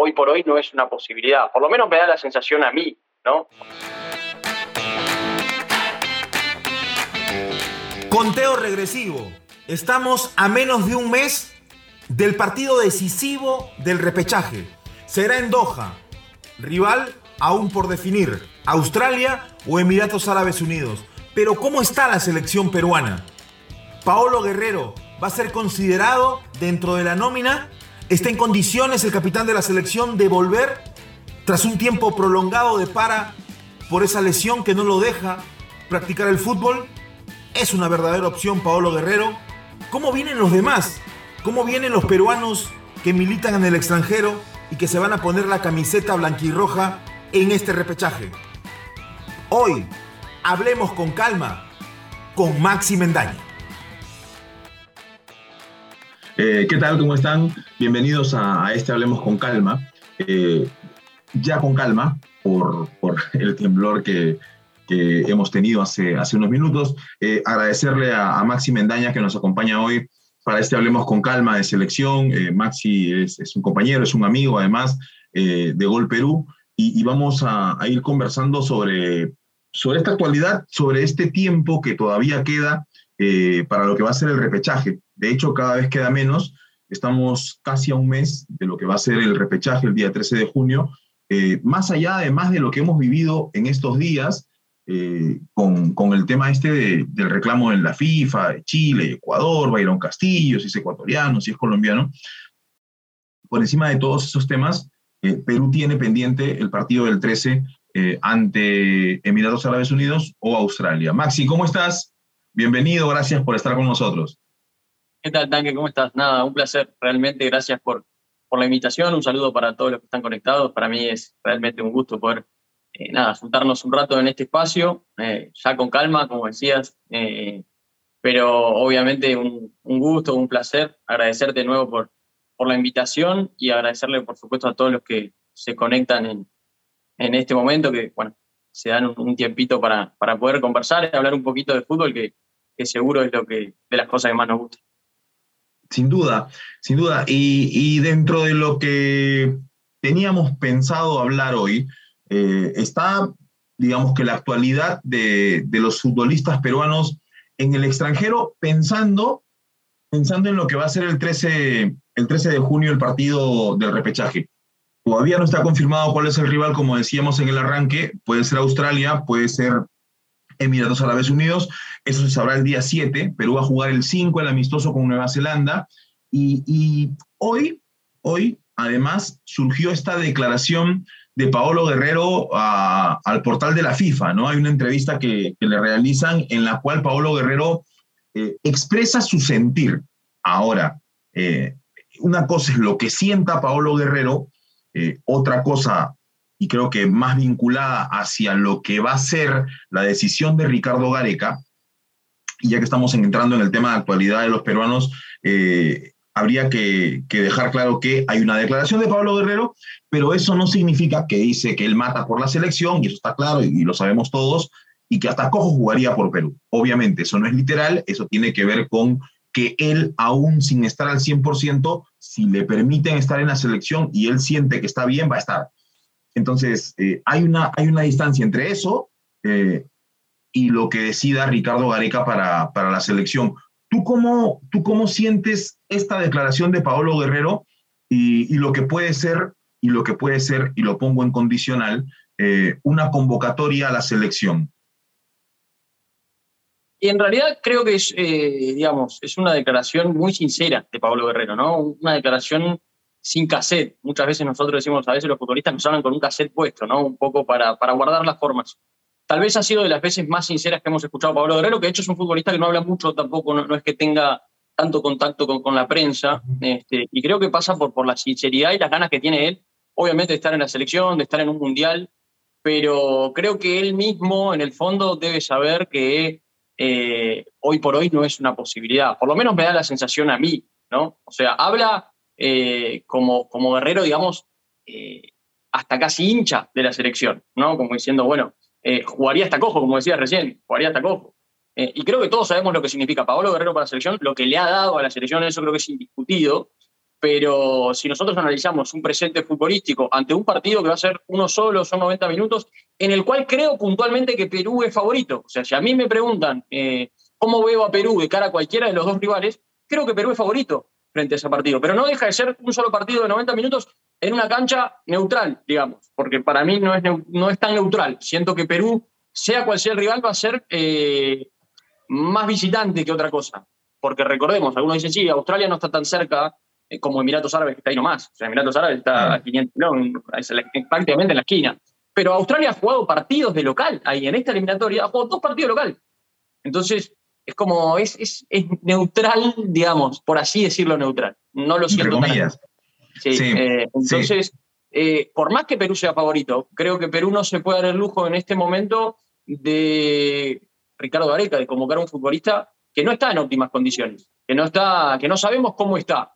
hoy por hoy no es una posibilidad. Por lo menos me da la sensación a mí, ¿no? Conteo regresivo. Estamos a menos de un mes del partido decisivo del repechaje. Será en Doha. Rival aún por definir. Australia o Emiratos Árabes Unidos. Pero ¿cómo está la selección peruana? Paolo Guerrero va a ser considerado dentro de la nómina. ¿Está en condiciones el capitán de la selección de volver tras un tiempo prolongado de para por esa lesión que no lo deja practicar el fútbol? ¿Es una verdadera opción Paolo Guerrero? ¿Cómo vienen los demás? ¿Cómo vienen los peruanos que militan en el extranjero y que se van a poner la camiseta blanquirroja en este repechaje? Hoy, hablemos con calma con Maxi Mendaña. Eh, ¿Qué tal? ¿Cómo están? Bienvenidos a, este Hablemos con Calma. Eh, ya con calma, por, por el temblor que, que, hemos tenido hace, hace unos minutos. Eh, agradecerle a, a, Maxi Mendaña que nos acompaña hoy para este Hablemos con Calma de selección. Maxi es, es, un compañero, es un amigo además de Gol Perú. Y, y vamos a, a, ir conversando sobre, sobre esta actualidad, sobre este tiempo que todavía queda para lo que va a ser el repechaje de hecho, cada vez queda menos. Estamos casi a un mes de lo que va a ser el repechaje el día 13 de junio. Eh, más allá, además de lo que hemos vivido en estos días, eh, con, con, el tema este del reclamo en la FIFA, de Chile, Ecuador, Bayron Castillo, si es ecuatoriano, si es colombiano, por encima de todos esos temas, eh, Perú tiene pendiente el partido del 13 ante Emiratos Árabes Unidos o Australia. Maxi, ¿cómo estás? Bienvenido, gracias por estar con nosotros. ¿Qué tal, Tanque? ¿Cómo estás? Nada, un placer. Realmente gracias por, por la invitación. Un saludo para todos los que están conectados. Para mí es realmente un gusto poder, eh, nada, juntarnos un rato en este espacio, eh, ya con calma, como decías. Eh, pero obviamente un, un, gusto, un placer. Agradecerte de nuevo por, por la invitación y agradecerle, por supuesto, a todos los que se conectan en, en este momento, que, bueno, se dan un, tiempito para, para poder conversar y hablar un poquito de fútbol, que, que seguro es lo que, de las cosas que más nos gustan. Sin duda, sin duda. Y, y, dentro de lo que teníamos pensado hablar hoy, eh, está, digamos que la actualidad de, de, los futbolistas peruanos en el extranjero, pensando, pensando en lo que va a ser el 13, el 13 de junio el partido del repechaje. Todavía no está confirmado cuál es el rival, como decíamos en el arranque, puede ser Australia, puede ser Emiratos Árabes Unidos. Eso se sabrá el día 7. Perú va a jugar el 5, el amistoso con Nueva Zelanda. Y, hoy, hoy, además, surgió esta declaración de Paolo Guerrero a, al portal de la FIFA, ¿no? Hay una entrevista que, que le realizan en la cual Paolo Guerrero eh, expresa su sentir. Ahora, eh, una cosa es lo que sienta Paolo Guerrero, eh, otra cosa y creo que más vinculada hacia lo que va a ser la decisión de Ricardo Gareca, y ya que estamos entrando en el tema de actualidad de los peruanos, eh, habría que, dejar claro que hay una declaración de Pablo Guerrero, pero eso no significa que dice que él mata por la selección, y eso está claro y, y lo sabemos todos, y que hasta Cojo jugaría por Perú. Obviamente, eso no es literal, eso tiene que ver con que él, aún sin estar al 100%, si le permiten estar en la selección y él siente que está bien, va a estar. Entonces, eh, hay, una, hay una distancia entre eso eh, y lo que decida Ricardo Gareca para, para la selección. ¿Tú cómo, ¿Tú cómo sientes esta declaración de Paolo Guerrero y, y, lo que puede ser, y lo que puede ser, y lo pongo en condicional, eh, una convocatoria a la selección? Y en realidad creo que es, eh, digamos, es una declaración muy sincera de Pablo Guerrero, ¿no? Una declaración sin cassette. Muchas veces nosotros decimos, a veces los futbolistas nos hablan con un cassette puesto, ¿no? Un poco para, para guardar las formas. Tal vez ha sido de las veces más sinceras que hemos escuchado a Pablo Guerrero, que de hecho es un futbolista que no habla mucho tampoco, no, no es que tenga tanto contacto con, con la prensa, este, y creo que pasa por, por la sinceridad y las ganas que tiene él, obviamente de estar en la selección, de estar en un mundial, pero creo que él mismo, en el fondo, debe saber que eh, hoy por hoy no es una posibilidad. Por lo menos me da la sensación a mí, ¿no? O sea, habla eh, como, como guerrero, digamos, eh, hasta casi hincha de la selección, ¿no? Como diciendo, bueno, jugaría hasta cojo, como decía recién, jugaría hasta cojo. Y creo que todos sabemos lo que significa Paolo Guerrero para la selección, lo que le ha dado a la selección, eso creo que es indiscutido. Pero si nosotros analizamos un presente futbolístico ante un partido que va a ser uno solo, son 90 minutos, en el cual creo puntualmente que Perú es favorito. O sea, si a mí me preguntan eh, cómo veo a Perú de cara a cualquiera de los dos rivales, creo que Perú es favorito frente a ese partido. Pero no deja de ser un solo partido de 90 minutos en una cancha neutral, digamos, porque para mí no es, no es tan neutral. Siento que Perú, sea cual sea el rival, va a ser eh, más visitante que otra cosa. Porque recordemos, algunos dicen, sí, Australia no está tan cerca como Emiratos Árabes, que está ahí nomás. O sea, Emiratos Árabes está a 500 prácticamente en la esquina. Pero Australia ha jugado partidos de local ahí, en esta eliminatoria, ha jugado dos partidos local. Entonces, es como, es, es, neutral, digamos, por así decirlo, neutral. No lo siento tan sí, eh, entonces, eh, por más que Perú sea favorito, creo que Perú no se puede dar el lujo en este momento de Ricardo Gareca, de convocar a un futbolista que no está en óptimas condiciones, que no, está, que no sabemos cómo está.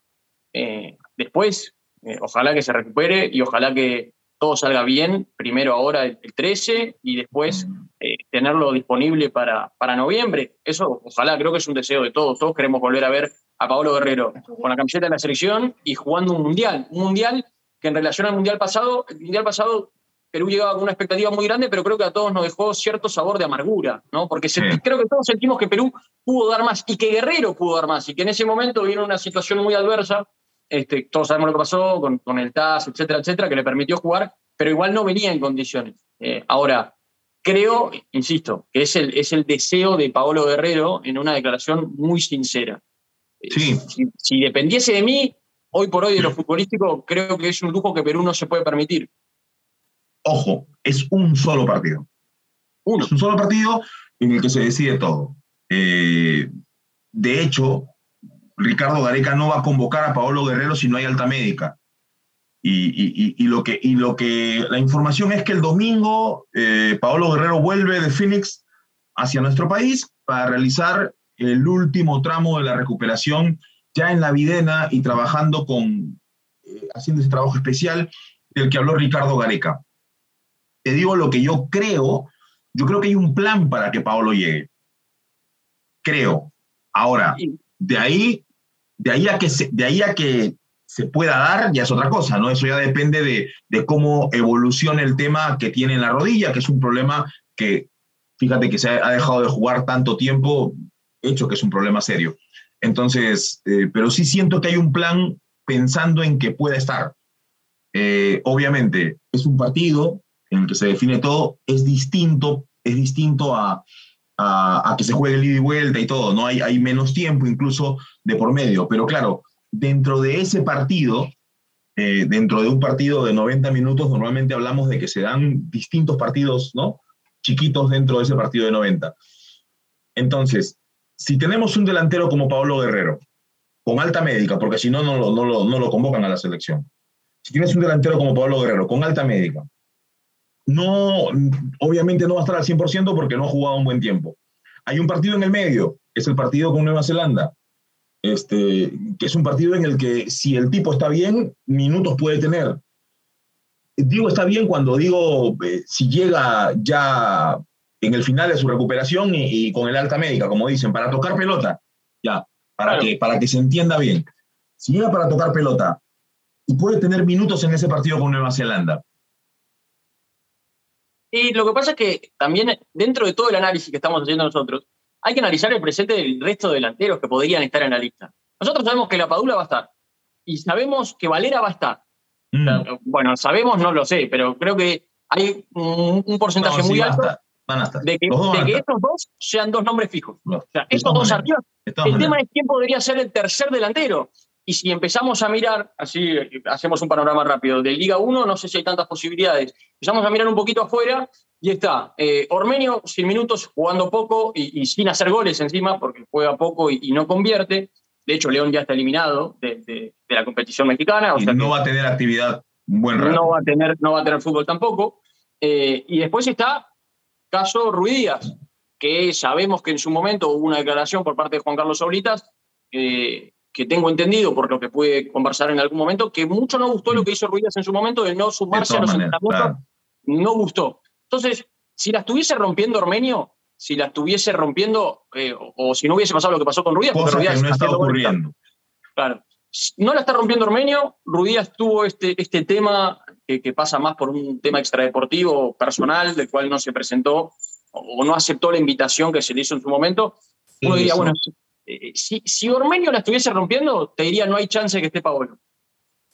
Eh, después, eh, ojalá que se recupere y ojalá que todo salga bien, primero ahora el, 13 y después eh, tenerlo disponible para, para noviembre. Eso, ojalá, creo que es un deseo de todos. Todos queremos volver a ver a Pablo Guerrero con la camiseta de la selección y jugando un mundial. Un mundial que en relación al mundial pasado, el mundial pasado Perú llegaba con una expectativa muy grande, pero creo que a todos nos dejó cierto sabor de amargura, ¿no? Porque creo que todos sentimos que Perú pudo dar más y que Guerrero pudo dar más y que en ese momento vino una situación muy adversa este, todos sabemos lo que pasó con, el TAS, etcétera, etcétera, que le permitió jugar, pero igual no venía en condiciones. Eh, ahora, creo, insisto, que es el, es el deseo de Paolo Guerrero en una declaración muy sincera. Eh. Si, dependiese de mí, hoy por hoy de lo futbolístico, creo que es un lujo que Perú no se puede permitir. Ojo, es un solo partido. Uno. Es un solo partido en el que se decide todo. Eh, de hecho, Ricardo Gareca no va a convocar a Paolo Guerrero si no hay alta médica. Y, lo, que, la información es que el domingo eh, Paolo Guerrero vuelve de Phoenix hacia nuestro país para realizar el último tramo de la recuperación ya en la Videna y trabajando con, eh, haciendo ese trabajo especial del que habló Ricardo Gareca. Te digo lo que yo creo, yo creo que hay un plan para que Paolo llegue. Creo. Ahora, de ahí de ahí a que se, de ahí a que se pueda dar ya es otra cosa, ¿no? Eso ya depende de, de cómo evolucione el tema que tiene en la rodilla, que es un problema que, fíjate que se ha, dejado de jugar tanto tiempo, hecho que es un problema serio. Entonces, eh, pero sí siento que hay un plan pensando en que pueda estar. Eh, obviamente, es un partido en el que se define todo, es distinto, es distinto a, a, que se juegue el ida y vuelta y todo, ¿no? Hay, hay menos tiempo incluso de por medio, pero claro, dentro de ese partido, eh, dentro de un partido de 90 minutos, normalmente hablamos de que se dan distintos partidos, ¿no? Chiquitos dentro de ese partido de 90. Entonces, si tenemos un delantero como Pablo Guerrero, con alta médica, porque si no, no lo, no, lo, no lo convocan a la selección. Si tienes un delantero como Pablo Guerrero, con alta médica, no, obviamente no va a estar al 100% porque no ha jugado un buen tiempo. Hay un partido en el medio, es el partido con Nueva Zelanda, este, que es un partido en el que si el tipo está bien, minutos puede tener. Digo está bien cuando digo eh, si llega ya en el final de su recuperación y, con el alta médica, como dicen, para tocar pelota, ya, para, que, para que se entienda bien. Si llega para tocar pelota y puede tener minutos en ese partido con Nueva Zelanda, y lo que pasa es que también dentro de todo el análisis que estamos haciendo nosotros, hay que analizar el presente del resto de delanteros que podrían estar en la lista. Nosotros sabemos que la Padula va a estar y sabemos que Valera va a estar. Mm. bueno, sabemos, no lo sé, pero creo que hay un, porcentaje muy alto de que, estos dos sean dos nombres fijos. o sea, estos dos arriba. El tema es quién podría ser el tercer delantero. Y si empezamos a mirar, así hacemos un panorama rápido, de Liga 1 no sé si hay tantas posibilidades. Empezamos a mirar un poquito afuera y está eh, Ormenio sin minutos, jugando poco y, sin hacer goles encima, porque juega poco y, no convierte. De hecho, León ya está eliminado de, la competición mexicana. O y no va a tener actividad buen rato. No va a tener, no va a tener fútbol tampoco. Eh, y después está caso Ruidías, que sabemos que en su momento hubo una declaración por parte de Juan Carlos Oblitas eh, que tengo entendido por lo que pude conversar en algún momento, que mucho no gustó lo que hizo Ruiz en su momento de no sumarse a los entrenamientos. No gustó. Entonces, si la estuviese rompiendo Armenio, si la estuviese rompiendo, eh, o, si no hubiese pasado lo que pasó con Ruiz, porque Ruiz no está ocurriendo. Claro. no la está rompiendo Ormeño, Rudías tuvo este, este tema que, pasa más por un tema extradeportivo personal, del cual no se presentó o no aceptó la invitación que se le hizo en su momento. Uno diría, bueno, eh, si, si Ormeño la estuviese rompiendo, te diría no hay chance de que esté Paolo.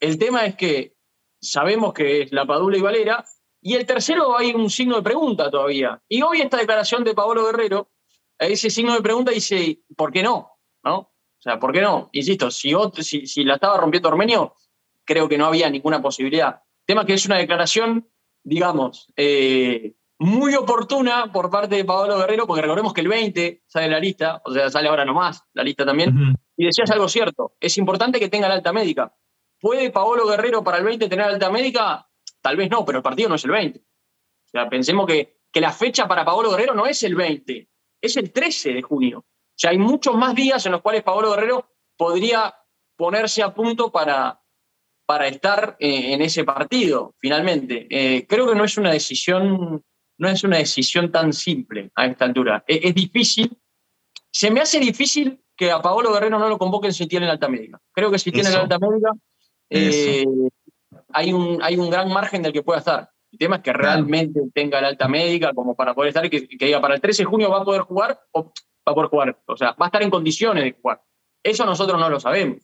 El tema es que sabemos que es la Padula y Valera, y el tercero hay un signo de pregunta todavía. Y hoy esta declaración de Paolo Guerrero, ese signo de pregunta dice, ¿por qué no? ¿No? O sea, ¿por qué no? Insisto, si, si, si la estaba rompiendo Ormenio, creo que no había ninguna posibilidad. Tema que es una declaración, digamos, eh, muy oportuna por parte de Paolo Guerrero, porque recordemos que el 20 sale la lista, o sea, sale ahora nomás la lista también, y decías algo cierto, es importante que tenga la alta médica. ¿Puede Paolo Guerrero para el 20 tener alta médica? Tal vez no, pero el partido no es el 20. O sea, pensemos que, que la fecha para Paolo Guerrero no es el 20, es el 13 de junio. O sea, hay muchos más días en los cuales Paolo Guerrero podría ponerse a punto para, para estar eh, en ese partido, finalmente. Eh, creo que no es una decisión, no es una decisión tan simple a esta altura. Es, es difícil. Se me hace difícil que a Paolo Guerrero no lo convoquen si tiene la alta médica. Creo que si tiene la alta médica, eh, hay, un, hay un gran margen del que pueda estar. El tema es que realmente tenga la alta médica como para poder estar y que, diga para el 13 de junio va a poder jugar o va a poder jugar. O sea, va a estar en condiciones de jugar. Eso nosotros no lo sabemos.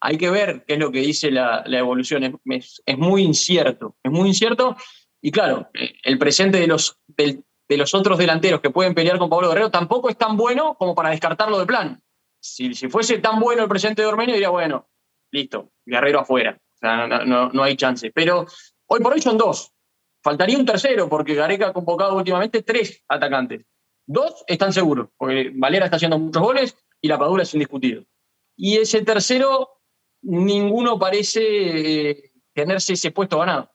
Hay que ver qué es lo que dice la, evolución. Es, es, muy incierto. Es muy incierto. Y claro, eh, el presente de los, de los otros delanteros que pueden pelear con Pablo Guerrero tampoco es tan bueno como para descartarlo de plan. Si, fuese tan bueno el presente de Ormenio, diría, bueno, listo, Guerrero afuera. O sea, no, hay chance. Pero hoy por hoy son dos. Faltaría un tercero, porque Gareca ha convocado últimamente tres atacantes. Dos están seguros, porque Valera está haciendo muchos goles y la Padula es indiscutido. Y ese tercero, ninguno parece eh, tenerse ese puesto ganado.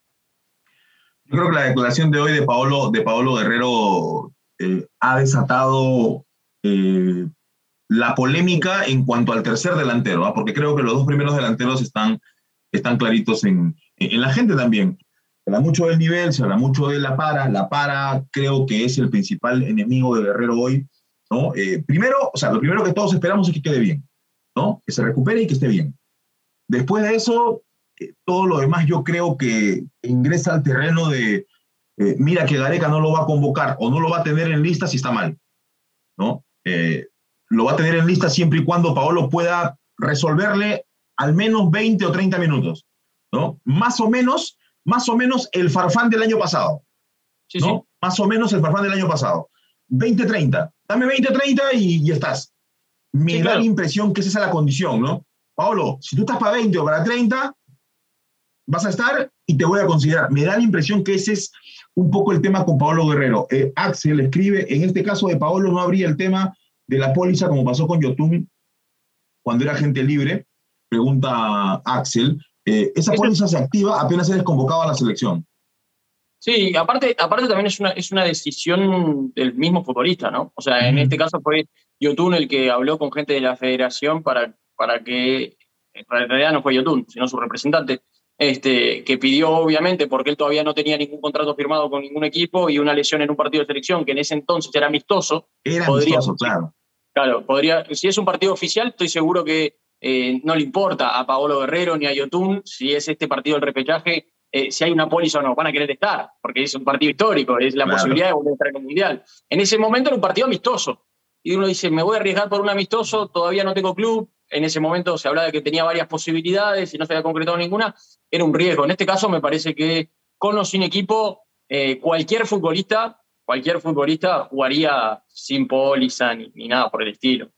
Yo creo que la declaración de hoy de Paolo, de Paolo Guerrero eh, ha desatado eh, la polémica en cuanto al tercer delantero, ¿ah? porque creo que los dos primeros delanteros están, están claritos en, en, la gente también. Se habla mucho del nivel, se habla mucho de la para. La para creo que es el principal enemigo de Guerrero hoy. ¿no? Eh, primero, o sea, lo primero que todos esperamos es que quede bien, ¿no? que se recupere y que esté bien. Después de eso, eh, todo lo demás yo creo que ingresa al terreno de, eh, mira que Gareca no lo va a convocar o no lo va a tener en lista si está mal. ¿no? lo va a tener en lista siempre y cuando Paolo pueda resolverle al menos 20 o 30 minutos, ¿no? Más o menos, más o menos el farfán del año pasado, sí, ¿no? Sí. Más o menos el farfán del año pasado. 20-30, dame 20-30 y, estás. Me da la impresión que esa es la condición, ¿no? Paolo, si tú estás para 20 o para 30, vas a estar y te voy a considerar. Me da la impresión que ese es un poco el tema con Paolo Guerrero. Eh, Axel escribe, en este caso de Paolo no habría el tema de la póliza, como pasó con Yotun cuando era gente libre, pregunta Axel, eh, esa póliza se activa apenas eres convocado a la selección. Sí, aparte, aparte también es una, es una decisión del mismo futbolista, ¿no? O sea, en este caso fue Yotun el que habló con gente de la federación para, para que, en realidad no fue Yotun, sino su representante, este, que pidió obviamente, porque él todavía no tenía ningún contrato firmado con ningún equipo y una lesión en un partido de selección que en ese entonces era amistoso. Era amistoso, claro. Claro, podría, si es un partido oficial, estoy seguro que eh, no le importa a Paolo Guerrero ni a Yotun si es este partido el repechaje, eh, si hay una póliza o no, van a querer estar, porque es un partido histórico, es la posibilidad de volver a estar en el Mundial. En ese momento era un partido amistoso. Y uno dice, me voy a arriesgar por un amistoso, todavía no tengo club. En ese momento se hablaba de que tenía varias posibilidades y no se había concretado ninguna. Era un riesgo. En este caso me parece que con o sin equipo, eh, cualquier futbolista cualquier futbolista jugaría sin póliza ni, nada por el estilo.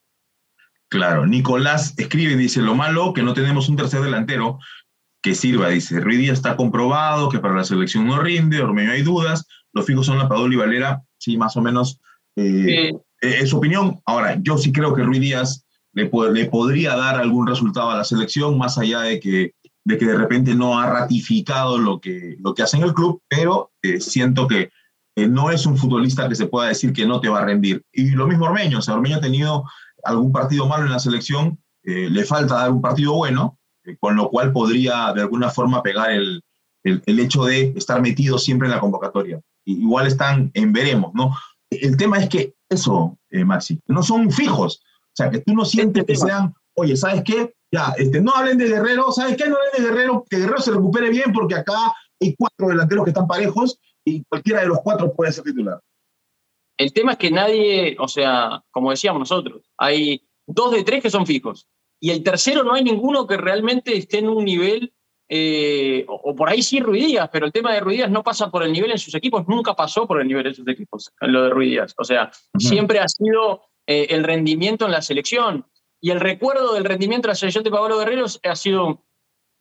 Claro, Nicolás escribe y dice, lo malo que no tenemos un tercer delantero que sirva, dice, Ruiz está comprobado que para la selección no rinde, Ormeño hay dudas, los fijos son la Padula y Valera, sí, más o menos eh, eh, es su opinión. Ahora, yo sí creo que Ruiz Díaz le, podría dar algún resultado a la selección, más allá de que de, que de repente no ha ratificado lo que, lo que hace en el club, pero eh, siento que eh, no es un futbolista que se pueda decir que no te va a rendir. Y lo mismo Ormeño, o sea, Ormeño ha tenido algún partido malo en la selección, eh, le falta dar un partido bueno, con lo cual podría de alguna forma pegar el, el, hecho de estar metido siempre en la convocatoria. igual están en veremos, ¿no? El tema es que eso, Maxi, no son fijos, sea, que tú no sientes que sean oye, ¿sabes qué? Ya, este, no hablen de Guerrero, ¿sabes qué? No hablen de Guerrero, que Guerrero se recupere bien porque acá hay cuatro delanteros que están parejos y cualquiera de los cuatro puede ser titular. El tema es que nadie, o sea, como decíamos nosotros, hay dos de tres que son fijos y el tercero no hay ninguno que realmente esté en un nivel, eh, o, por ahí sí Ruidías, pero el tema de Ruidías no pasa por el nivel en sus equipos, nunca pasó por el nivel en sus equipos, lo de Ruidías. O sea, siempre ha sido eh, el rendimiento en la selección. Y el recuerdo del rendimiento de la selección de Pablo Guerreros ha sido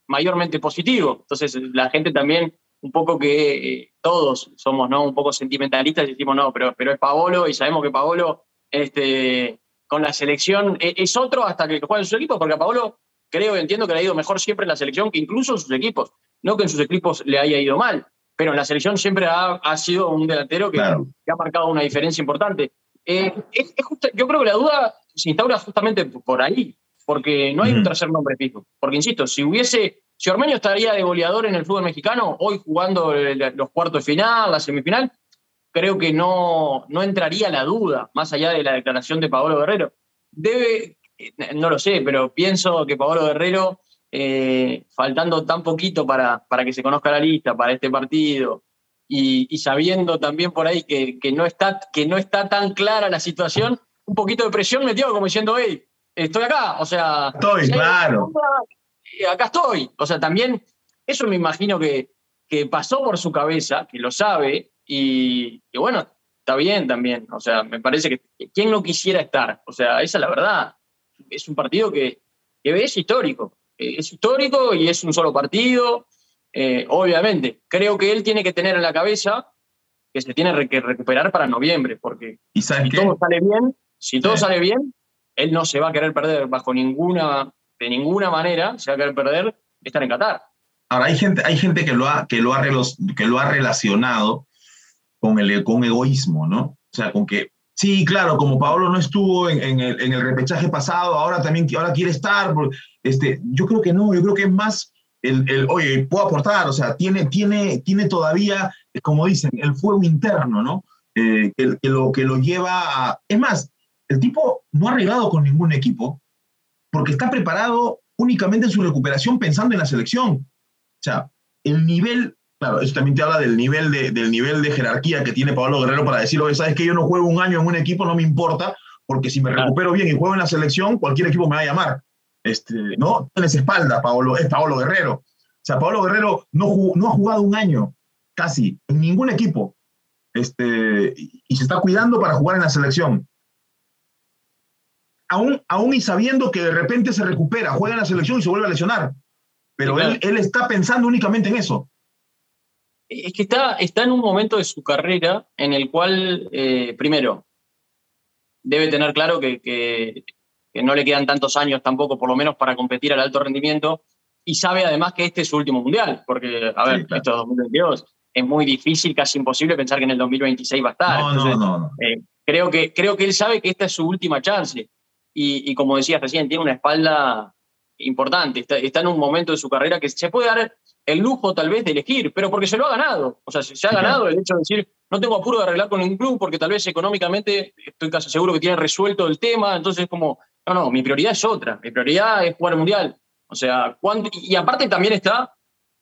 mayormente positivo. Entonces, la gente también, un poco que eh, todos somos ¿no? un poco sentimentalistas y decimos, no, pero, pero es Paolo y sabemos que Paolo este, con la selección e, es, otro hasta que juega en su equipo, porque a Paolo creo y entiendo que le ha ido mejor siempre en la selección que incluso en sus equipos. No que en sus equipos le haya ido mal, pero en la selección siempre ha, ha sido un delantero que, que, ha marcado una diferencia importante. Eh, es, yo creo que la duda se instaura justamente por ahí, porque no hay un tercer nombre fijo. Porque, insisto, si hubiese, si Ormeño estaría de goleador en el fútbol mexicano, hoy jugando los cuartos de final, la semifinal, creo que no, no entraría la duda, más allá de la declaración de Paolo Guerrero. Debe, no lo sé, pero pienso que Paolo Guerrero, eh, faltando tan poquito para, para que se conozca la lista, para este partido, y, sabiendo también por ahí que, que, no está, que no está tan clara la situación, un poquito de presión metió como diciendo, hey, estoy acá, o sea... Estoy, claro. acá estoy. O sea, también eso me imagino que, que pasó por su cabeza, que lo sabe, y, bueno, está bien también. O sea, me parece que ¿quién no quisiera estar? O sea, esa es la verdad. Es un partido que, que es histórico. Es histórico y es un solo partido. Eh, obviamente, creo que él tiene que tener en la cabeza que se tiene que recuperar para noviembre, porque si todo sale bien, si todo sale bien, él no se va a querer perder bajo ninguna, de ninguna manera, se va a querer perder estar en Qatar. Ahora, hay gente, hay gente que, lo ha, que, lo ha, que lo ha relacionado con el con egoísmo, ¿no? O sea, con que, sí, claro, como Pablo no estuvo en, el, en el, repechaje pasado, ahora también ahora quiere estar. Este, yo creo que no, yo creo que es más el, oye, puedo aportar, o sea, tiene, tiene, tiene todavía, como dicen, el fuego interno, ¿no? Eh, que, lo, que lo lleva a... Es más, el tipo no ha arreglado con ningún equipo porque está preparado únicamente en su recuperación pensando en la selección. O sea, el nivel, claro, eso también te habla del nivel de, del nivel de jerarquía que tiene Pablo Guerrero para decir, oye, sabes que yo no juego un año en un equipo, no me importa, porque si me recupero bien y juego en la selección, cualquier equipo me va a llamar. Este, ¿no? Tienes espalda, Paolo, es Paolo Guerrero. O sea, Paolo Guerrero no, no ha jugado un año, casi, en ningún equipo. Este, y se está cuidando para jugar en la selección. Aún, aún y sabiendo que de repente se recupera, juega en la selección y se vuelve a lesionar. Pero él, él, está pensando únicamente en eso. Es que está, está en un momento de su carrera en el cual, eh, primero, debe tener claro que, que, que no le quedan tantos años tampoco, por lo menos, para competir al alto rendimiento, y sabe además que este es su último mundial, porque, a ver, esto es 2022, es muy difícil, casi imposible pensar que en el 2026 va a estar. No, no, no. Eh, creo, que, creo que él sabe que esta es su última chance. Y, y como decías recién, tiene una espalda importante, está, está, en un momento de su carrera que se puede dar el lujo tal vez de elegir, pero porque se lo ha ganado. O sea, se, ha ganado el hecho de decir, no tengo apuro de arreglar con ningún club porque tal vez económicamente estoy casi seguro que tiene resuelto el tema, entonces como no, no, mi prioridad es otra. Mi prioridad es jugar el mundial. O sea, y aparte también está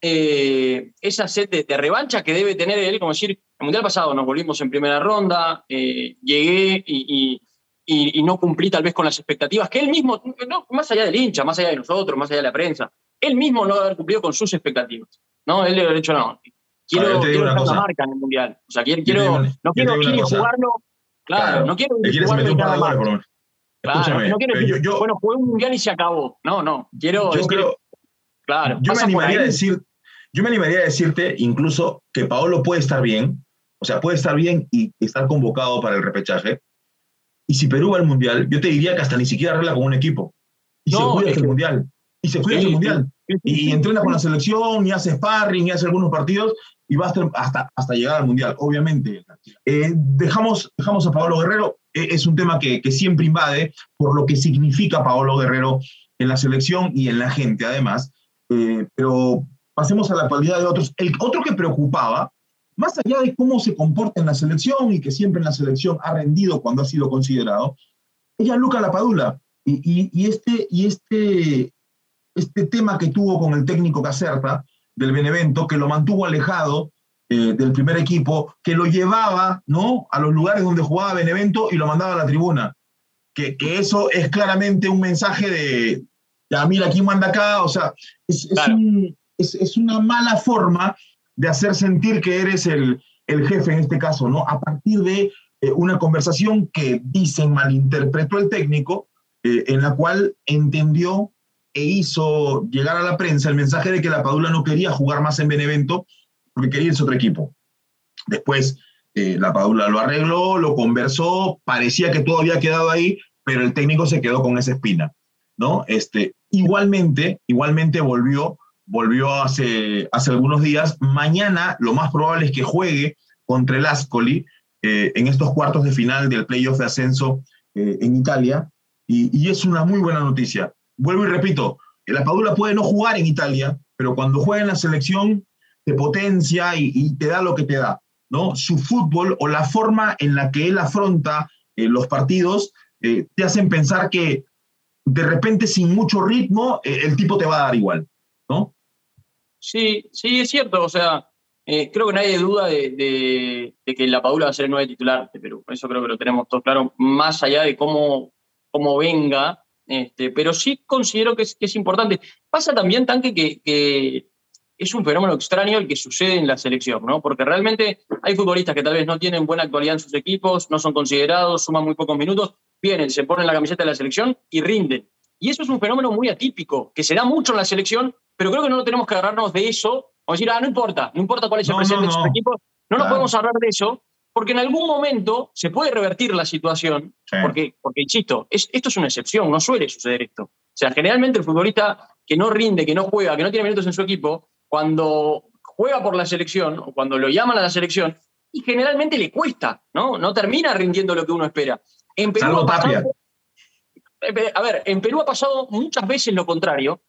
eh, esa sed de, revancha que debe tener él, como decir, el mundial pasado nos volvimos en primera ronda, eh, llegué y, no cumplí tal vez con las expectativas que él mismo, más allá del hincha, más allá de nosotros, más allá de la prensa, él mismo no haber cumplido con sus expectativas. ¿no? Él le ha dicho, no, quiero, quiero una, marca en el mundial. O sea, quiero, quiero no quiero, quiero jugarlo. Claro, no quiero jugarlo. Claro, no quiero decir, yo, bueno, fue un mundial y se acabó. No, no. Quiero. Yo creo. claro. Yo me, animaría a decir, yo me animaría a decirte incluso que Paolo puede estar bien, o sea, puede estar bien y estar convocado para el repechaje. Y si Perú va al mundial, yo te diría que hasta ni siquiera arregla con un equipo. Y se juega el mundial. Y se juega el mundial. y, entrena con la selección, y hace sparring, y hace algunos partidos, y va hasta, hasta, llegar al mundial, obviamente. Eh, dejamos, dejamos a Paolo Guerrero es un tema que, siempre invade por lo que significa Paolo Guerrero en la selección y en la gente, además. Eh, pero pasemos a la actualidad de otros. El otro que preocupaba, más allá de cómo se comporta en la selección y que siempre en la selección ha rendido cuando ha sido considerado, es Luca Lapadula. Y, este, y este, este tema que tuvo con el técnico Caserta del Benevento, que lo mantuvo alejado eh, del primer equipo, que lo llevaba ¿no? a los lugares donde jugaba Benevento y lo mandaba a la tribuna. Que, que eso es claramente un mensaje de, ya mira, ¿quién manda acá? O sea, es, es, es, una mala forma de hacer sentir que eres el, el jefe en este caso, ¿no? A partir de eh, una conversación que dicen malinterpretó el técnico, eh, en la cual entendió e hizo llegar a la prensa el mensaje de que la Padula no quería jugar más en Benevento porque quería irse otro equipo. Después eh, la Padula lo arregló, lo conversó, parecía que todo había quedado ahí, pero el técnico se quedó con esa espina, ¿no? Este, igualmente, igualmente volvió, volvió hace, hace algunos días. Mañana lo más probable es que juegue contra el Ascoli eh, en estos cuartos de final del playoff de ascenso eh, en Italia, y, es una muy buena noticia. Vuelvo y repito, la Padula puede no jugar en Italia, pero cuando juega en la selección te potencia y, te da lo que te da, ¿no? Su fútbol o la forma en la que él afronta eh, los partidos te hacen pensar que de repente sin mucho ritmo el tipo te va a dar igual, ¿no? Sí, sí, es cierto, o sea, eh, creo que nadie duda de, que la Padula va a ser el nuevo titular de Perú. Eso creo que lo tenemos todos claro, más allá de cómo, cómo venga. Este, pero sí considero que es importante. Pasa también, Tanque, que, es un fenómeno extraño el que sucede en la selección, ¿no? Porque realmente hay futbolistas que tal vez no tienen buena actualidad en sus equipos, no son considerados, suman muy pocos minutos, vienen, se ponen la camiseta de la selección y rinden. Y eso es un fenómeno muy atípico, que se da mucho en la selección, pero creo que no tenemos que agarrarnos de eso o decir, ah, no importa, no importa cuál es el presidente de su equipo, no nos podemos hablar de eso, porque en algún momento se puede revertir la situación, porque, porque, insisto, esto es una excepción, no suele suceder esto. O sea, generalmente el futbolista que no rinde, que no juega, que no tiene minutos en su equipo, cuando juega por la selección o cuando lo llaman a la selección, y generalmente le cuesta, ¿no? No termina rindiendo lo que uno espera. En Perú ha pasado, eh, a ver, en Perú ha pasado muchas veces lo contrario,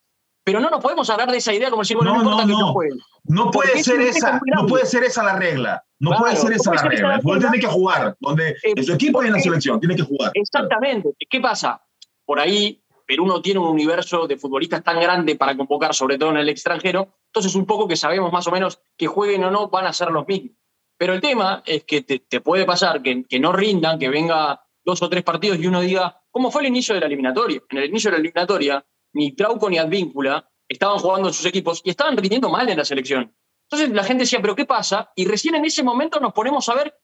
pero no nos podemos hablar de esa idea como decir, bueno, no, importa que no jueguen. No puede, ser esa, no puede ser esa la regla. No puede ser esa la regla. El jugador tiene que jugar. Donde en su equipo y en la selección, tiene que jugar. Exactamente. ¿Qué pasa? Por ahí Perú no tiene un universo de futbolistas tan grande para convocar, sobre todo en el extranjero. Entonces, un poco que sabemos más o menos que jueguen o no van a ser los mismos. Pero el tema es que te, puede pasar que, que no rindan, que venga dos o tres partidos y uno diga, ¿cómo fue el inicio de la eliminatoria? En el inicio de la eliminatoria, ni Trauco ni Advíncula estaban jugando en sus equipos y estaban rindiendo mal en la selección. Entonces la gente decía, ¿pero qué pasa? Y recién en ese momento nos ponemos a ver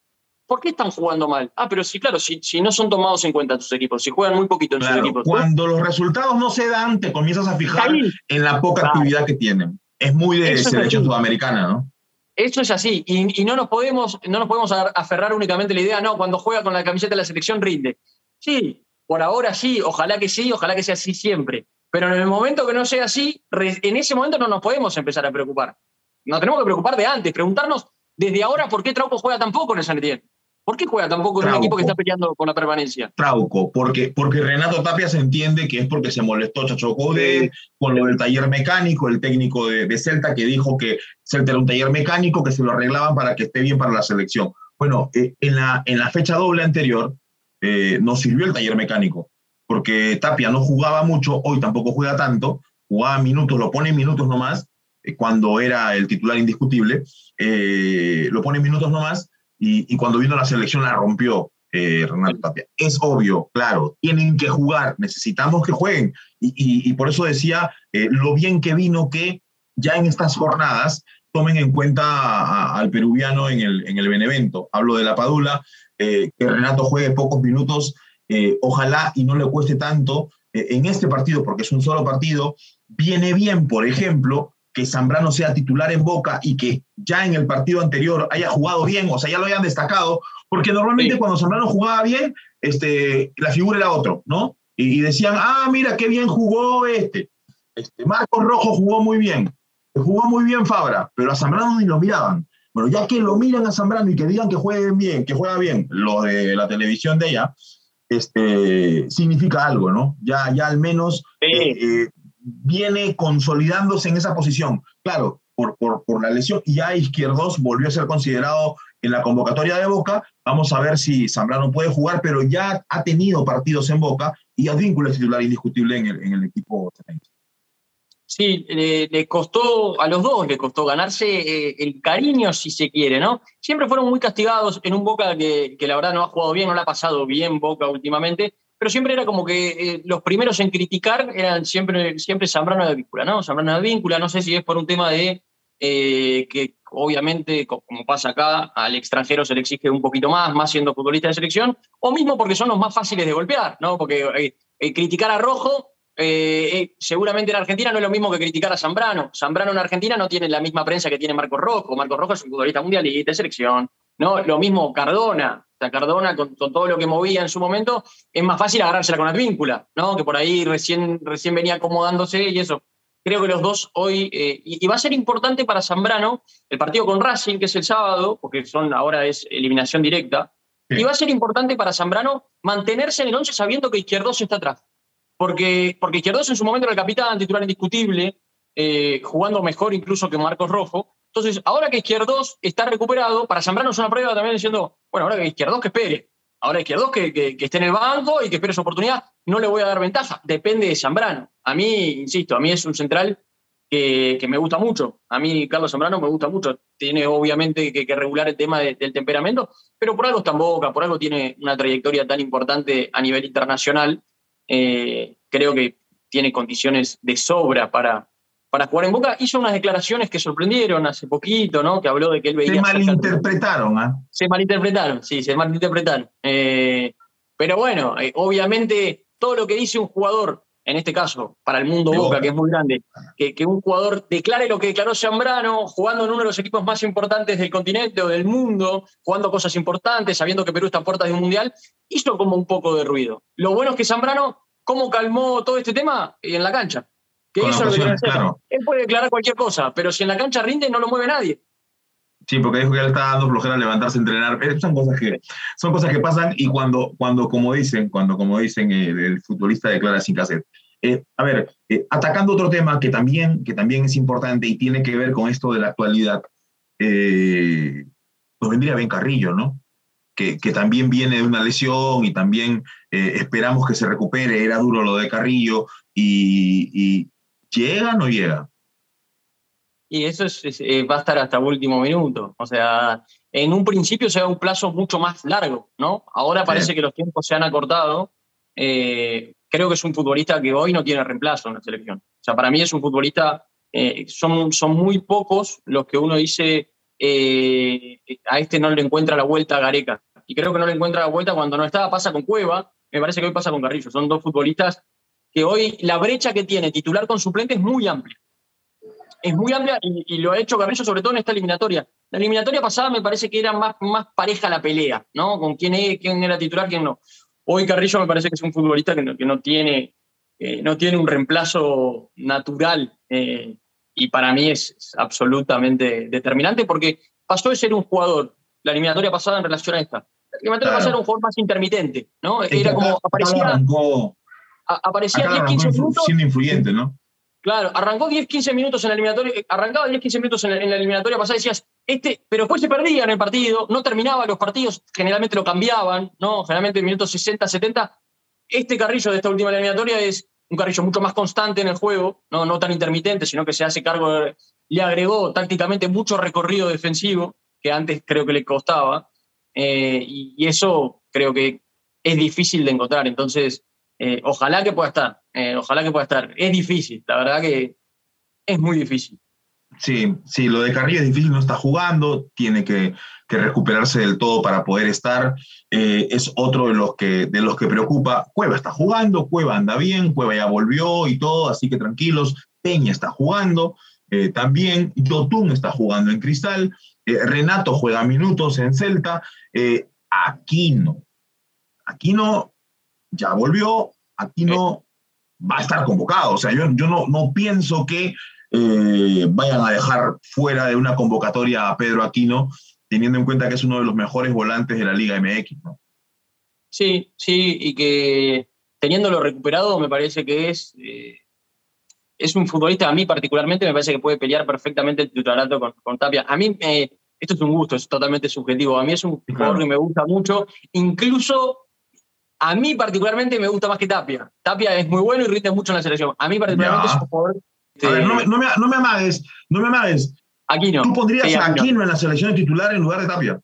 por qué están jugando mal. Ah, pero sí, claro, si, si no son tomados en cuenta tus equipos, si juegan muy poquito en sus equipos. Cuando los resultados no se dan, te comienzas a fijar en la poca actividad que tienen. Es muy de selección sudamericana, ¿no? Eso es así, y, y, no, nos podemos, no nos podemos aferrar únicamente a la idea, no, cuando juega con la camiseta de la selección rinde. Sí, por ahora sí, ojalá que sí, ojalá que sea así siempre. Pero en el momento que no sea así, en ese momento no nos podemos empezar a preocupar. Nos tenemos que preocupar de antes, preguntarnos desde ahora por qué Trauco juega tan poco en el San Etienne. ¿Por qué juega tampoco en un equipo que está peleando con la permanencia? Trauco, porque, porque Renato Tapia se entiende que es porque se molestó Chacho Code con lo del taller mecánico, el técnico de, Celta que dijo que Celta era un taller mecánico, que se lo arreglaban para que esté bien para la selección. Bueno, eh, en, la, en la fecha doble anterior eh, nos sirvió el taller mecánico porque Tapia no jugaba mucho, hoy tampoco juega tanto, jugaba minutos, lo pone en minutos nomás, eh, cuando era el titular indiscutible, eh, lo pone en minutos nomás, y, cuando vino la selección la rompió eh, Renato Tapia. Es obvio, claro, tienen que jugar, necesitamos que jueguen, y, por eso decía lo bien que vino que ya en estas jornadas tomen en cuenta al peruviano en el, en el Benevento. Hablo de la Padula, que Renato juegue pocos minutos eh, ojalá y no le cueste tanto eh, en este partido, porque es un solo partido, viene bien, por ejemplo, que Zambrano sea titular en Boca y que ya en el partido anterior haya jugado bien, o sea, ya lo hayan destacado, porque normalmente cuando Zambrano jugaba bien, este, la figura era otro, ¿no? Y, decían, ah, mira qué bien jugó este. este. Marcos Rojo jugó muy bien, jugó muy bien Fabra, pero a Zambrano ni lo miraban. Bueno, ya que lo miran a Zambrano y que digan que jueguen bien, que juega bien, lo de la televisión de ella, este, significa algo, ¿no? Ya, ya al menos eh, eh, viene consolidándose en esa posición. Claro, por, por, por, la lesión, ya Izquierdos volvió a ser considerado en la convocatoria de Boca. Vamos a ver si Zambrano puede jugar, pero ya ha tenido partidos en Boca y Advíncula es titular indiscutible en el, en el equipo Sí, le, costó, a los dos le costó ganarse eh, el cariño, si se quiere, ¿no? Siempre fueron muy castigados en un Boca que, que, la verdad no ha jugado bien, no le ha pasado bien Boca últimamente, pero siempre era como que eh, los primeros en criticar eran siempre, siempre Zambrano de Víncula, ¿no? Zambrano de Víncula, no sé si es por un tema de eh, que obviamente, como pasa acá, al extranjero se le exige un poquito más, más siendo futbolista de selección, o mismo porque son los más fáciles de golpear, ¿no? Porque criticar a Rojo eh, eh, seguramente en Argentina no es lo mismo que criticar a Zambrano. Zambrano en Argentina no tiene la misma prensa que tiene Marcos Rojo. Marcos Rojo es un futbolista mundialista de selección. ¿No? Lo mismo Cardona. O sea, Cardona, con, todo lo que movía en su momento, es más fácil agarrársela con Advíncula, ¿no? que por ahí recién, recién venía acomodándose y eso. Creo que los dos hoy, eh, y, va a ser importante para Zambrano el partido con Racing, que es el sábado, porque son, ahora es eliminación directa, y va a ser importante para Zambrano mantenerse en el 11 sabiendo que Izquierdos está atrás porque, porque Izquierdos en su momento era el capitán, titular indiscutible, eh, jugando mejor incluso que Marcos Rojo. Entonces, ahora que Izquierdos está recuperado, para Zambrano es una prueba también diciendo, bueno, ahora que Izquierdos que espere, ahora Izquierdos que, que, que esté en el banco y que espere su oportunidad, no le voy a dar ventaja, depende de Zambrano. A mí, insisto, a mí es un central que, me gusta mucho. A mí Carlos Zambrano me gusta mucho. Tiene obviamente que, que regular el tema del temperamento, pero por algo está en boca, por algo tiene una trayectoria tan importante a nivel internacional eh, creo que tiene condiciones de sobra para, para jugar en Boca. Hizo unas declaraciones que sorprendieron hace poquito, ¿no? Que habló de que él veía... Se malinterpretaron, ¿ah? Se malinterpretaron, sí, se malinterpretaron. Eh, pero bueno, eh, obviamente todo lo que dice un jugador, en este caso, para el mundo Boca, que es muy grande, que, que, un jugador declare lo que declaró Zambrano, jugando en uno de los equipos más importantes del continente o del mundo, jugando cosas importantes, sabiendo que Perú está a puertas de un mundial, hizo como un poco de ruido. Lo bueno es que Zambrano ¿Cómo calmó todo este tema? En la cancha. Que eso lo que claro. Él puede declarar cualquier cosa, pero si en la cancha rinde, no lo mueve nadie. Sí, porque dijo que él está dando flojera levantarse, entrenar. Eh, son cosas que, son cosas que pasan y cuando, cuando como dicen, cuando, como dicen, eh, el futbolista declara sin cassette. Eh, a ver, atacando otro tema que también, que también es importante y tiene que ver con esto de la actualidad, nos vendría Ben Carrillo, ¿no? que, también viene de una lesión y también eh, esperamos que se recupere. Era duro lo de Carrillo y, llega o no llega. Y eso es, eh, va a estar hasta el último minuto. O sea, en un principio se da un plazo mucho más largo, ¿no? Ahora parece que los tiempos se han acortado. Eh, creo que es un futbolista que hoy no tiene reemplazo en la selección. O sea, para mí es un futbolista, son, son muy pocos los que uno dice, eh, a este no le encuentra la vuelta a Gareca. Y creo que no le encuentra la vuelta cuando no estaba, pasa con Cueva, me parece que hoy pasa con Carrillo. Son dos futbolistas que hoy la brecha que tiene titular con suplente es muy amplia. Es muy amplia y, lo ha hecho Carrillo sobre todo en esta eliminatoria. La eliminatoria pasada me parece que era más, más pareja la pelea, ¿no? Con quién, es, quién era titular, quién no. Hoy Carrillo me parece que es un futbolista que no, que no tiene, eh, no tiene un reemplazo natural eh, y para mí es, absolutamente determinante porque pasó de ser un jugador, la eliminatoria pasada en relación a esta, la eliminatoria pasada era un jugador más intermitente, ¿no? Era como aparecía, arrancó, aparecía 10-15 minutos. Siendo influyente, ¿no? Claro, arrancó 10-15 minutos en la eliminatoria, arrancaba 10-15 minutos en la, en la, eliminatoria pasada, decías, este, pero después se perdía en el partido, no terminaba los partidos, generalmente lo cambiaban, ¿no? Generalmente en minutos 60-70. Este Carrillo de esta última eliminatoria es un Carrillo mucho más constante en el juego, no, no tan intermitente, sino que se hace cargo, le agregó tácticamente mucho recorrido defensivo, que antes creo que le costaba, eh, y, eso creo que es difícil de encontrar. Entonces, eh, ojalá que pueda estar, eh, ojalá que pueda estar. Es difícil, la verdad que es muy difícil. Sí, sí, lo de Carrillo es difícil, no está jugando, tiene que, recuperarse del todo para poder estar. Eh, es otro de los, que, de los que preocupa. Cueva está jugando, Cueva anda bien, Cueva ya volvió y todo, así que tranquilos. Peña está jugando también, Yotun está jugando en Cristal, Renato juega minutos en Celta, Aquino. Aquino ya volvió, Aquino va a estar convocado. O sea, yo, yo no, no pienso que eh, vayan a dejar fuera de una convocatoria a Pedro Aquino, teniendo en cuenta que es uno de los mejores volantes de la Liga MX. ¿no? Sí, sí, y que teniéndolo recuperado me parece que es, eh, es un futbolista, a mí particularmente me parece que puede pelear perfectamente el titularato con, Tapia. A mí eh, esto es un gusto, es totalmente subjetivo. A mí es un jugador que me gusta mucho, incluso A mí particularmente me gusta más que Tapia. Tapia es muy bueno y rinde mucho en la selección. A mí particularmente es un jugador... A ver, no me, no, me, no me amagues, no me amagues. Aquino. ¿Tú pondrías Sí, a Aquino. Aquino en la selección de titular en lugar de Tapia?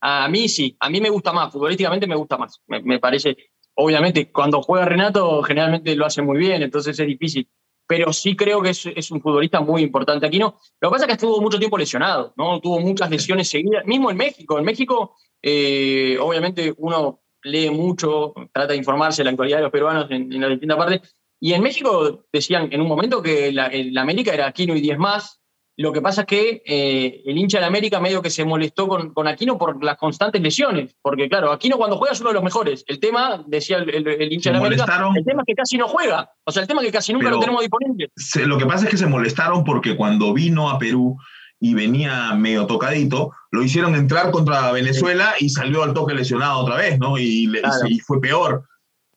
A mí sí, a mí me gusta más, futbolísticamente me gusta más. Me, me parece, obviamente, cuando juega Renato, generalmente lo hace muy bien, entonces es difícil. Pero sí creo que es, es un futbolista muy importante aquí, ¿no? Lo que pasa es que estuvo mucho tiempo lesionado, ¿no? Tuvo muchas lesiones seguidas, mismo en México. En México, eh, obviamente, uno lee mucho, trata de informarse de la actualidad de los peruanos en, en las distintas partes. Y en México decían en un momento que la, la América era Aquino y 10 más, lo que pasa es que eh, el hincha de América medio que se molestó con, con Aquino por las constantes lesiones. Porque, claro, Aquino cuando juega es uno de los mejores. El tema, decía el, el- el hincha Se de América, el tema es que casi no juega. O sea, el tema es que casi nunca lo tenemos disponible. Se- lo que pasa es que se molestaron porque cuando vino a Perú y venía medio tocadito, lo hicieron entrar contra Venezuela y salió al toque lesionado otra vez, ¿no? Y, le- y Claro. se- y fue peor.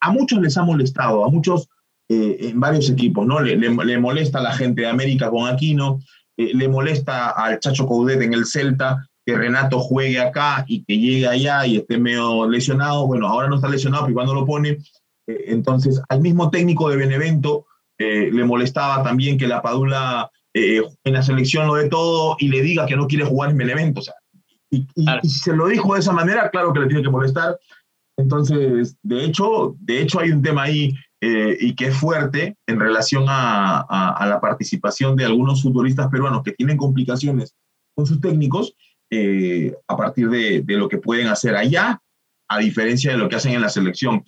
A muchos les ha molestado, a muchos eh, en varios equipos, ¿no? Le, le- le molesta a la gente de América con Aquino, eh, le molesta al Chacho Coudet en el Celta que Renato juegue acá y que llegue allá y esté medio lesionado. Bueno, ahora no está lesionado, pero cuando lo pone, eh, entonces al mismo técnico de Benevento le molestaba también que la Padula eh, en la selección lo de todo y le diga que no quiere jugar en Benevento. O sea, y, y- Claro. y si se lo dijo de esa manera, claro que le tiene que molestar. Entonces, de hecho, de hecho hay un tema ahí eh, y que es fuerte en relación a, a- a la participación de algunos futbolistas peruanos que tienen complicaciones con sus técnicos eh, a partir de, de lo que pueden hacer allá, a diferencia de lo que hacen en la selección.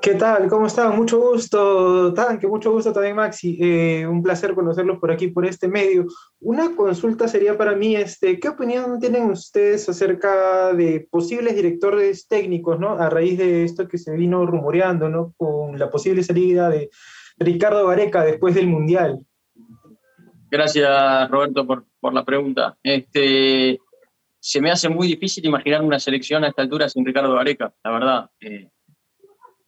¿Qué tal? ¿Cómo están? Mucho gusto, Tanque, mucho gusto también, Maxi. Eh, un placer conocerlos por aquí, por este medio. Una consulta sería para mí, este, ¿qué opinión tienen ustedes acerca de posibles directores técnicos, ¿no? A raíz de esto que se vino rumoreando, ¿no? Con la posible salida de Ricardo Gareca después del Mundial. Gracias, Roberto, por, por la pregunta. Este, se me hace muy difícil imaginar una selección a esta altura sin Ricardo Gareca, la verdad. Eh,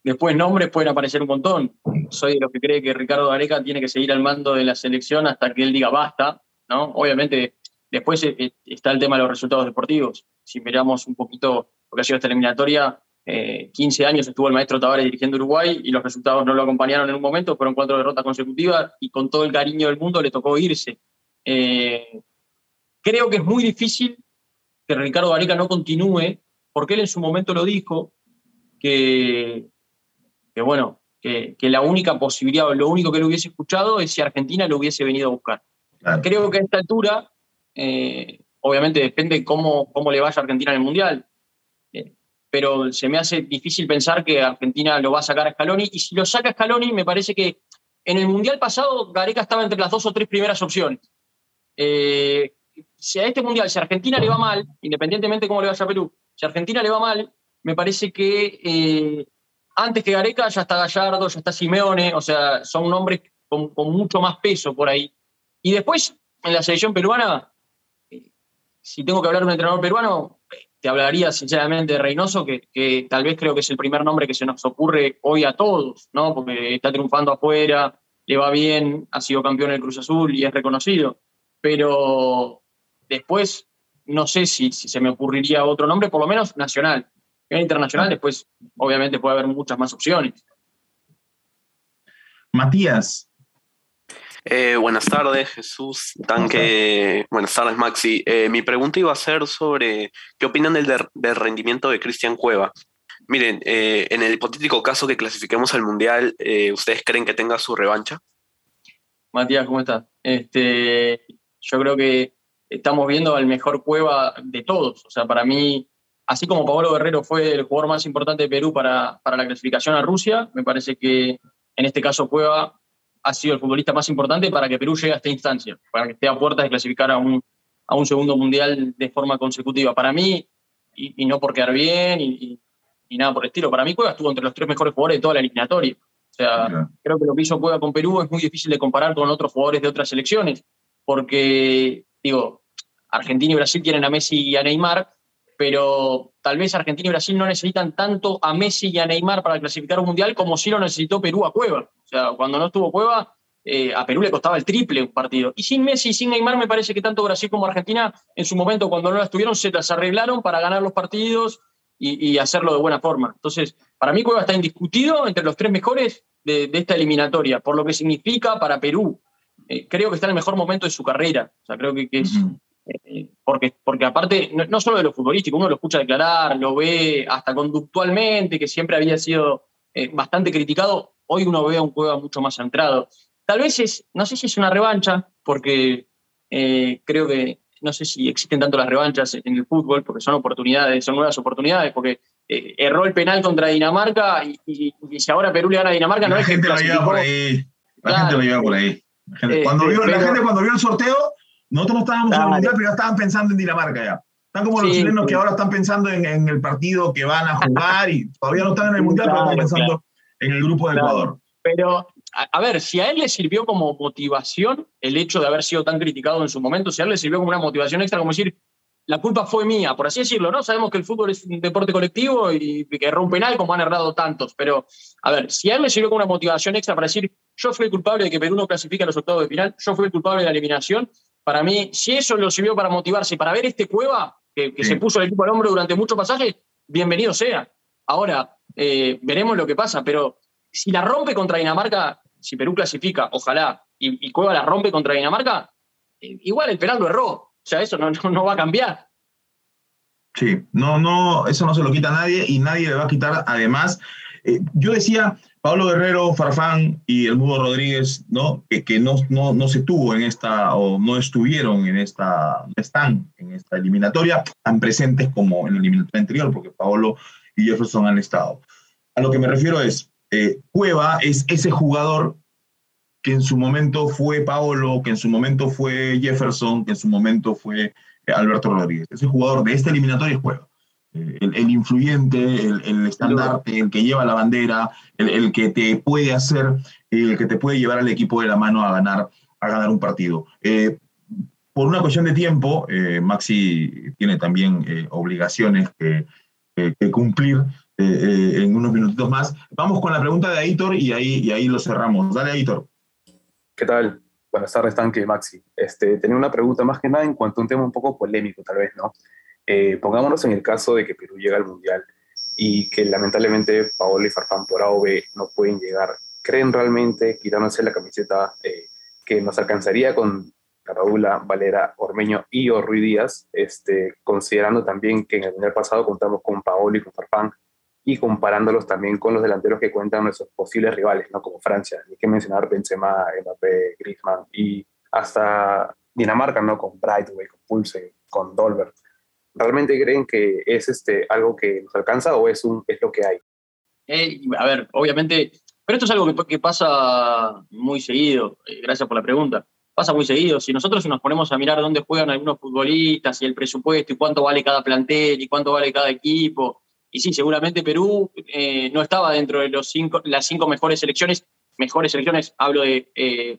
después nombres pueden aparecer un montón. Soy de los que cree que Ricardo Gareca tiene que seguir al mando de la selección hasta que él diga basta, ¿no? Obviamente, después eh, está el tema de los resultados deportivos. Si miramos un poquito lo que ha sido esta eliminatoria, eh, 15 años estuvo el maestro Tavares dirigiendo Uruguay y los resultados no lo acompañaron en un momento, fueron cuatro derrotas consecutivas y con todo el cariño del mundo le tocó irse. Eh, creo que es muy difícil que Ricardo Gareca no continúe, porque él en su momento lo dijo, que, que bueno, que, que la única posibilidad, o lo único que él hubiese escuchado es si Argentina lo hubiese venido a buscar. Claro. Creo que a esta altura, eh, obviamente depende cómo, cómo le vaya a Argentina en el Mundial, eh, pero se me hace difícil pensar que Argentina lo va a sacar a Scaloni, y si lo saca Scaloni, me parece que en el Mundial pasado Gareca estaba entre las dos o tres primeras opciones. Eh, si a este Mundial, si a Argentina le va mal, independientemente de cómo le vaya a Perú, si a Argentina le va mal, me parece que antes que Gareca ya está Gallardo, ya está Simeone, o sea, son nombres con, mucho más peso por ahí. Y después, en la selección peruana, eh, si tengo que hablar de un entrenador peruano, eh, te hablaría sinceramente de Reynoso, que, tal vez creo que es el primer nombre que se nos ocurre hoy a todos, ¿no? Porque está triunfando afuera, le va bien, ha sido campeón del Cruz Azul y es reconocido. Pero después, no sé si se me ocurriría otro nombre, por lo menos nacional. En internacional, después, obviamente, puede haber muchas más opciones. Matías, Eh, buenas tardes, Jesús, Tanque. Buenas tardes, Maxi. Eh, mi pregunta iba a ser sobre qué opinan del, del rendimiento de Cristian Cueva. Miren, eh, en el hipotético caso que clasifiquemos al Mundial, eh, ¿ustedes creen que tenga su revancha? Matías, ¿cómo estás? Este, yo creo que estamos viendo al mejor Cueva de todos. O sea, para mí, así como Pablo Guerrero fue el jugador más importante de Perú para, para la clasificación a Rusia, me parece que en este caso Cueva ha sido el futbolista más importante para que Perú llegue a esta instancia, para que esté a puertas de clasificar a un, a un segundo mundial de forma consecutiva. Para mí, y, y no por quedar bien y, y- y nada por el estilo, para mí Cueva estuvo entre los tres mejores jugadores de toda la eliminatoria. O sea, creo que lo que hizo Cueva con Perú es muy difícil de comparar con otros jugadores de otras selecciones, porque, digo, Argentina y Brasil tienen a Messi y a Neymar, pero tal vez Argentina y Brasil no necesitan tanto a Messi y a Neymar para clasificar un mundial como sí lo necesitó Perú a Cueva. O sea, cuando no estuvo Cueva, eh, a Perú le costaba el triple un partido. Y sin Messi y sin Neymar, me parece que tanto Brasil como Argentina, en su momento, cuando no las tuvieron, se las arreglaron para ganar los partidos y, hacerlo de buena forma. Entonces, para mí Cueva está indiscutido entre los tres mejores de, esta eliminatoria, por lo que significa para Perú. Eh, creo que está en el mejor momento de su carrera. O sea, creo que, es... porque, porque aparte, no, solo de lo futbolístico, uno lo escucha declarar, lo ve hasta conductualmente, que siempre había sido eh, bastante criticado, hoy uno ve a un Cueva mucho más centrado. Tal vez es, no sé si es una revancha, porque creo que no sé si existen tanto las revanchas en el fútbol, porque son oportunidades, son nuevas oportunidades, porque eh, erró el penal contra Dinamarca y, si ahora Perú le gana a Dinamarca, no la gente lo lleva por ahí. La gente lo lleva por ahí. La gente, cuando, vio, la gente cuando vio el sorteo, nosotros no estábamos en el mundial, pero ya estaban pensando en Dinamarca ya. Están como los chilenos que ahora están pensando en, el partido que van a jugar y todavía no están en el mundial, pero están pensando en el grupo de Ecuador. Pero a, ver, si a él le sirvió como motivación el hecho de haber sido tan criticado en su momento, si a él le sirvió como una motivación extra, como decir, la culpa fue mía, por así decirlo, ¿no? Sabemos que el fútbol es un deporte colectivo y que erró un penal como han errado tantos, pero a ver, si a él le sirvió como una motivación extra para decir, yo fui el culpable de que Perú no clasifique a los octavos de final, yo fui el culpable de la eliminación, para mí, si eso lo sirvió para motivarse para ver este cueva que, se puso el equipo al hombro durante muchos pasajes, bienvenido sea. Ahora, eh, veremos lo que pasa, pero si la rompe contra Dinamarca, si Perú clasifica, ojalá, y, Cueva la rompe contra Dinamarca, eh, igual el penal lo erró. O sea, eso no, no, va a cambiar. Sí, no, no, eso no se lo quita a nadie y nadie le va a quitar. Además, eh, yo decía, Pablo Guerrero, Farfán y el Mudo Rodríguez, ¿no? Que, no, no, no, se tuvo en esta, o no estuvieron en esta, están en esta eliminatoria, tan presentes como en la eliminatoria anterior, porque Pablo y Jefferson han estado. A lo que me refiero es, eh, Cueva es ese jugador que en su momento fue Paolo, que en su momento fue Jefferson, que en su momento fue eh, Alberto Rodríguez. Ese jugador de esta eliminatoria es Cueva. Eh, el, influyente, el, estandarte, el que lleva la bandera, el, que te puede hacer, el que te puede llevar al equipo de la mano a ganar, a ganar un partido. por una cuestión de tiempo, Maxi tiene también obligaciones que, que cumplir. Eh, eh, en unos minutitos más. Vamos con la pregunta de Aitor y ahí, y ahí lo cerramos. Dale, Aitor. ¿Qué tal? Buenas tardes, Tanque Maxi. Este, tenía una pregunta más que nada en cuanto a un tema un poco polémico, tal vez, ¿no? Eh, pongámonos en el caso de que Perú llega al Mundial y que lamentablemente Paolo y Farfán por A o B no pueden llegar. ¿Creen realmente, quitándose la camiseta, que nos alcanzaría con Caraula, Valera, Ormeño y Orruy Díaz, este, considerando también que en el Mundial pasado contamos con Paolo y con Farfán, y comparándolos también con los delanteros que cuentan nuestros posibles rivales, ¿no? como Francia, hay que mencionar Benzema, Mbappé, Griezmann y hasta Dinamarca, ¿no? con Brightway, con Pulse, con Dolbert. ¿Realmente creen que es este, algo que nos alcanza o es, un, es lo que hay? Eh, a ver, obviamente, pero esto es algo que, que pasa muy seguido, eh, gracias por la pregunta, pasa muy seguido. Si nosotros nos ponemos a mirar dónde juegan algunos futbolistas y el presupuesto y cuánto vale cada plantel y cuánto vale cada equipo, y sí, seguramente Perú eh, no estaba dentro de los cinco, las cinco mejores selecciones. Mejores selecciones, hablo de eh,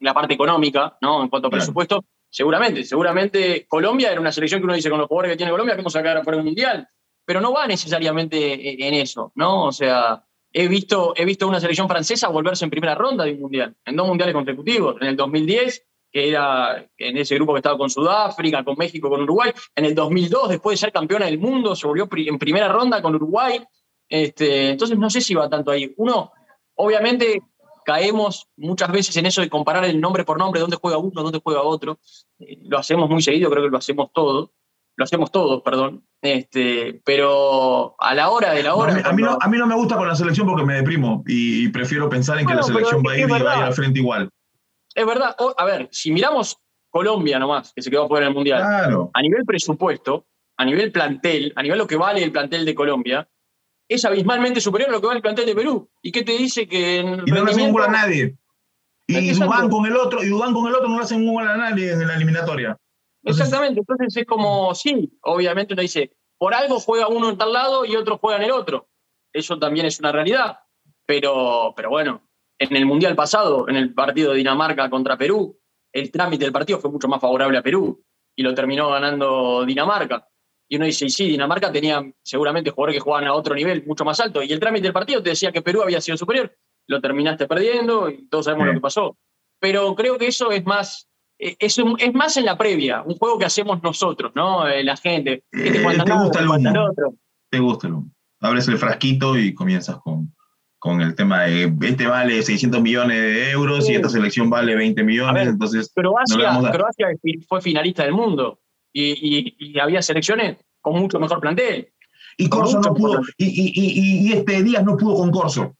la parte económica, ¿no? En cuanto a presupuesto. Seguramente, seguramente Colombia era una selección que uno dice con los jugadores que tiene Colombia, que vamos a sacar para un mundial. Pero no va necesariamente en eso, ¿no? O sea, he visto, he visto una selección francesa volverse en primera ronda de un mundial, en dos mundiales consecutivos. En el 2010 que era en ese grupo que estaba con Sudáfrica, con México, con Uruguay. En el 2002, después de ser campeona del mundo, se volvió en primera ronda con Uruguay. Este, entonces, no sé si va tanto ahí. Uno, obviamente, caemos muchas veces en eso de comparar el nombre por nombre, dónde juega uno, dónde juega otro. Eh, lo hacemos muy seguido, creo que lo hacemos todos. Lo hacemos todos, perdón. Este, pero a la hora de la hora. a, mí, no, a, mí no, me gusta con la selección porque me deprimo y, prefiero pensar en que la selección va a ir y va a ir al frente igual es verdad. a ver, si miramos Colombia nomás, que se quedó fuera del Mundial, a nivel presupuesto, a nivel plantel, a nivel lo que vale el plantel de Colombia, es abismalmente superior a lo que vale el plantel de Perú. ¿Y qué te dice que en Y no le hacen un gol a nadie. Y Dubán con el otro, y Dubán con el otro no le hacen un gol a nadie en la eliminatoria. Exactamente, entonces es como, sí, obviamente uno dice, por algo juega uno en tal lado y otro juega en el otro. Eso también es una realidad. Pero, pero bueno, en el Mundial pasado, en el partido de Dinamarca contra Perú, el trámite del partido fue mucho más favorable a Perú y lo terminó ganando Dinamarca. Y uno dice, sí, Dinamarca tenía seguramente jugadores que jugaban a otro nivel mucho más alto. Y el trámite del partido te decía que Perú había sido superior. Lo terminaste perdiendo y todos sabemos lo que pasó. Pero creo que eso es más, eh, es, es más en la previa, un juego que hacemos nosotros, ¿no? Eh, la gente. Que te, eh, gusta el otro. te gusta el humo. Abres el frasquito y comienzas con, con el tema de este vale 600 millones de euros y esta selección vale 20 millones, entonces... Croacia, Croacia fue finalista del mundo y, y, había selecciones con mucho mejor plantel. Y Corso no pudo, y, y, y, este Díaz no pudo con Corso.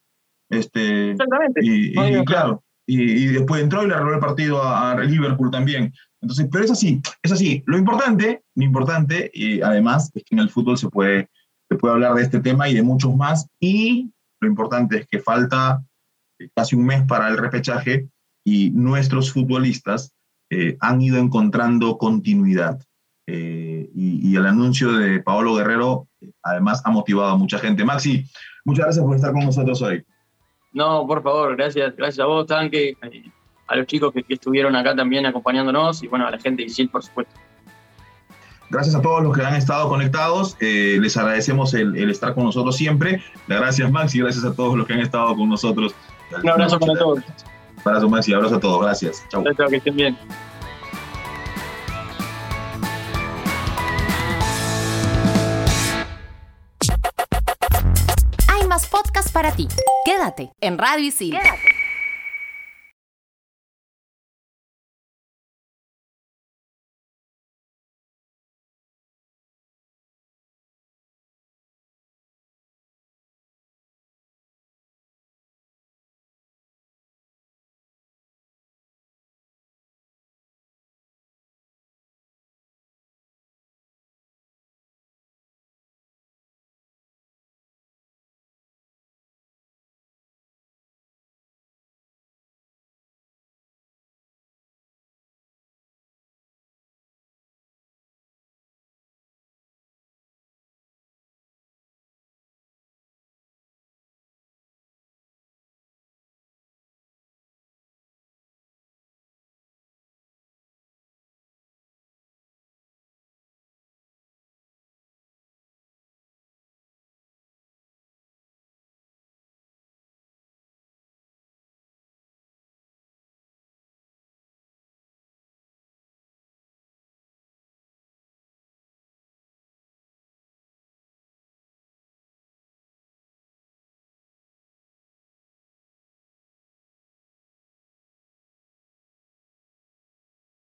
Este, Exactamente. Y, claro, y, después entró y le arregló el partido a, a, Liverpool también. Entonces, pero es así, es así. Lo importante, lo importante, y además, es que en el fútbol se puede, se puede hablar de este tema y de muchos más, y lo importante es que falta eh, casi un mes para el repechaje y nuestros futbolistas eh, han ido encontrando continuidad. Eh, y, el anuncio de Paolo Guerrero además ha motivado a mucha gente. Maxi, muchas gracias por estar con nosotros hoy. No, por favor, gracias, gracias a vos, Tanque, a los chicos que, estuvieron acá también acompañándonos y bueno, a la gente de Isil, por supuesto. Gracias a todos los que han estado conectados. Eh, les agradecemos el, estar con nosotros siempre. Gracias, Max, y gracias a todos los que han estado con nosotros. Un abrazo para todos. Un abrazo, Max, y abrazo a todos. Gracias. Chao. que estén bien. Quédate en Radio Isil.